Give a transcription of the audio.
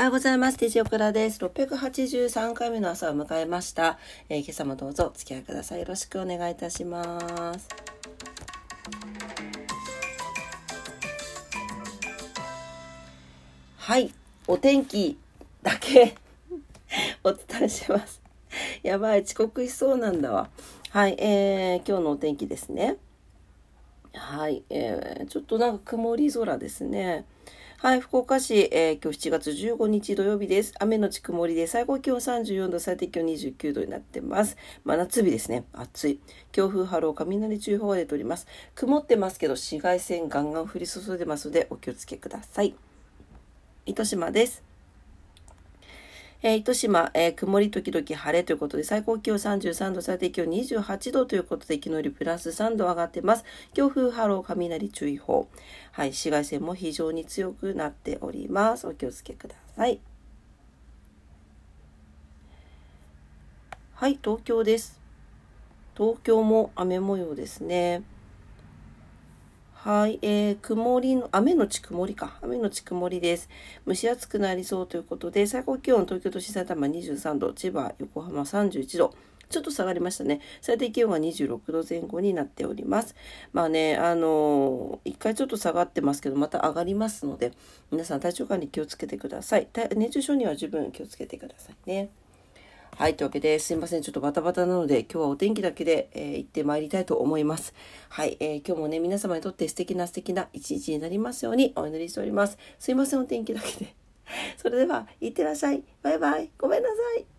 おはようございます。デジオクラです。683回目の朝を迎えました。えー、今朝もどうぞお付き合いください。よろしくお願いいたします。はい。お天気だけ お伝えします。やばい。遅刻しそうなんだわ。はい。えー、今日のお天気ですね。はい。えー、ちょっとなんか曇り空ですね。はい、福岡市、えー、今日7月15日土曜日です。雨のち曇りで最高気温34度、最低気温29度になってます。真夏日ですね。暑い。強風波浪、雷注意報が出ております。曇ってますけど、紫外線ガンガン降り注いでますので、お気をつけください。糸島です。えー、糸島、えー、曇り時々晴れということで、最高気温33度、最低気温28度ということで、昨日よりプラス3度上がってます。強風波浪雷注意報。はい、紫外線も非常に強くなっております。お気をつけください。はい、東京です。東京も雨模様ですね。はい、えー、曇りの、雨のち曇りか。雨のち曇りです。蒸し暑くなりそうということで、最高気温、東京都心埼玉23度、千葉、横浜31度。ちょっと下がりましたね。最低気温が26度前後になっております。まあね、あのー、一回ちょっと下がってますけど、また上がりますので、皆さん体調管理気をつけてください。熱中症には十分気をつけてくださいね。はい。というわけで、すいません。ちょっとバタバタなので、今日はお天気だけで、えー、行ってまいりたいと思います。はい。えー、今日もね、皆様にとって素敵な素敵な一日になりますようにお祈りしております。すいません。お天気だけで。それでは、いってらっしゃい。バイバイ。ごめんなさい。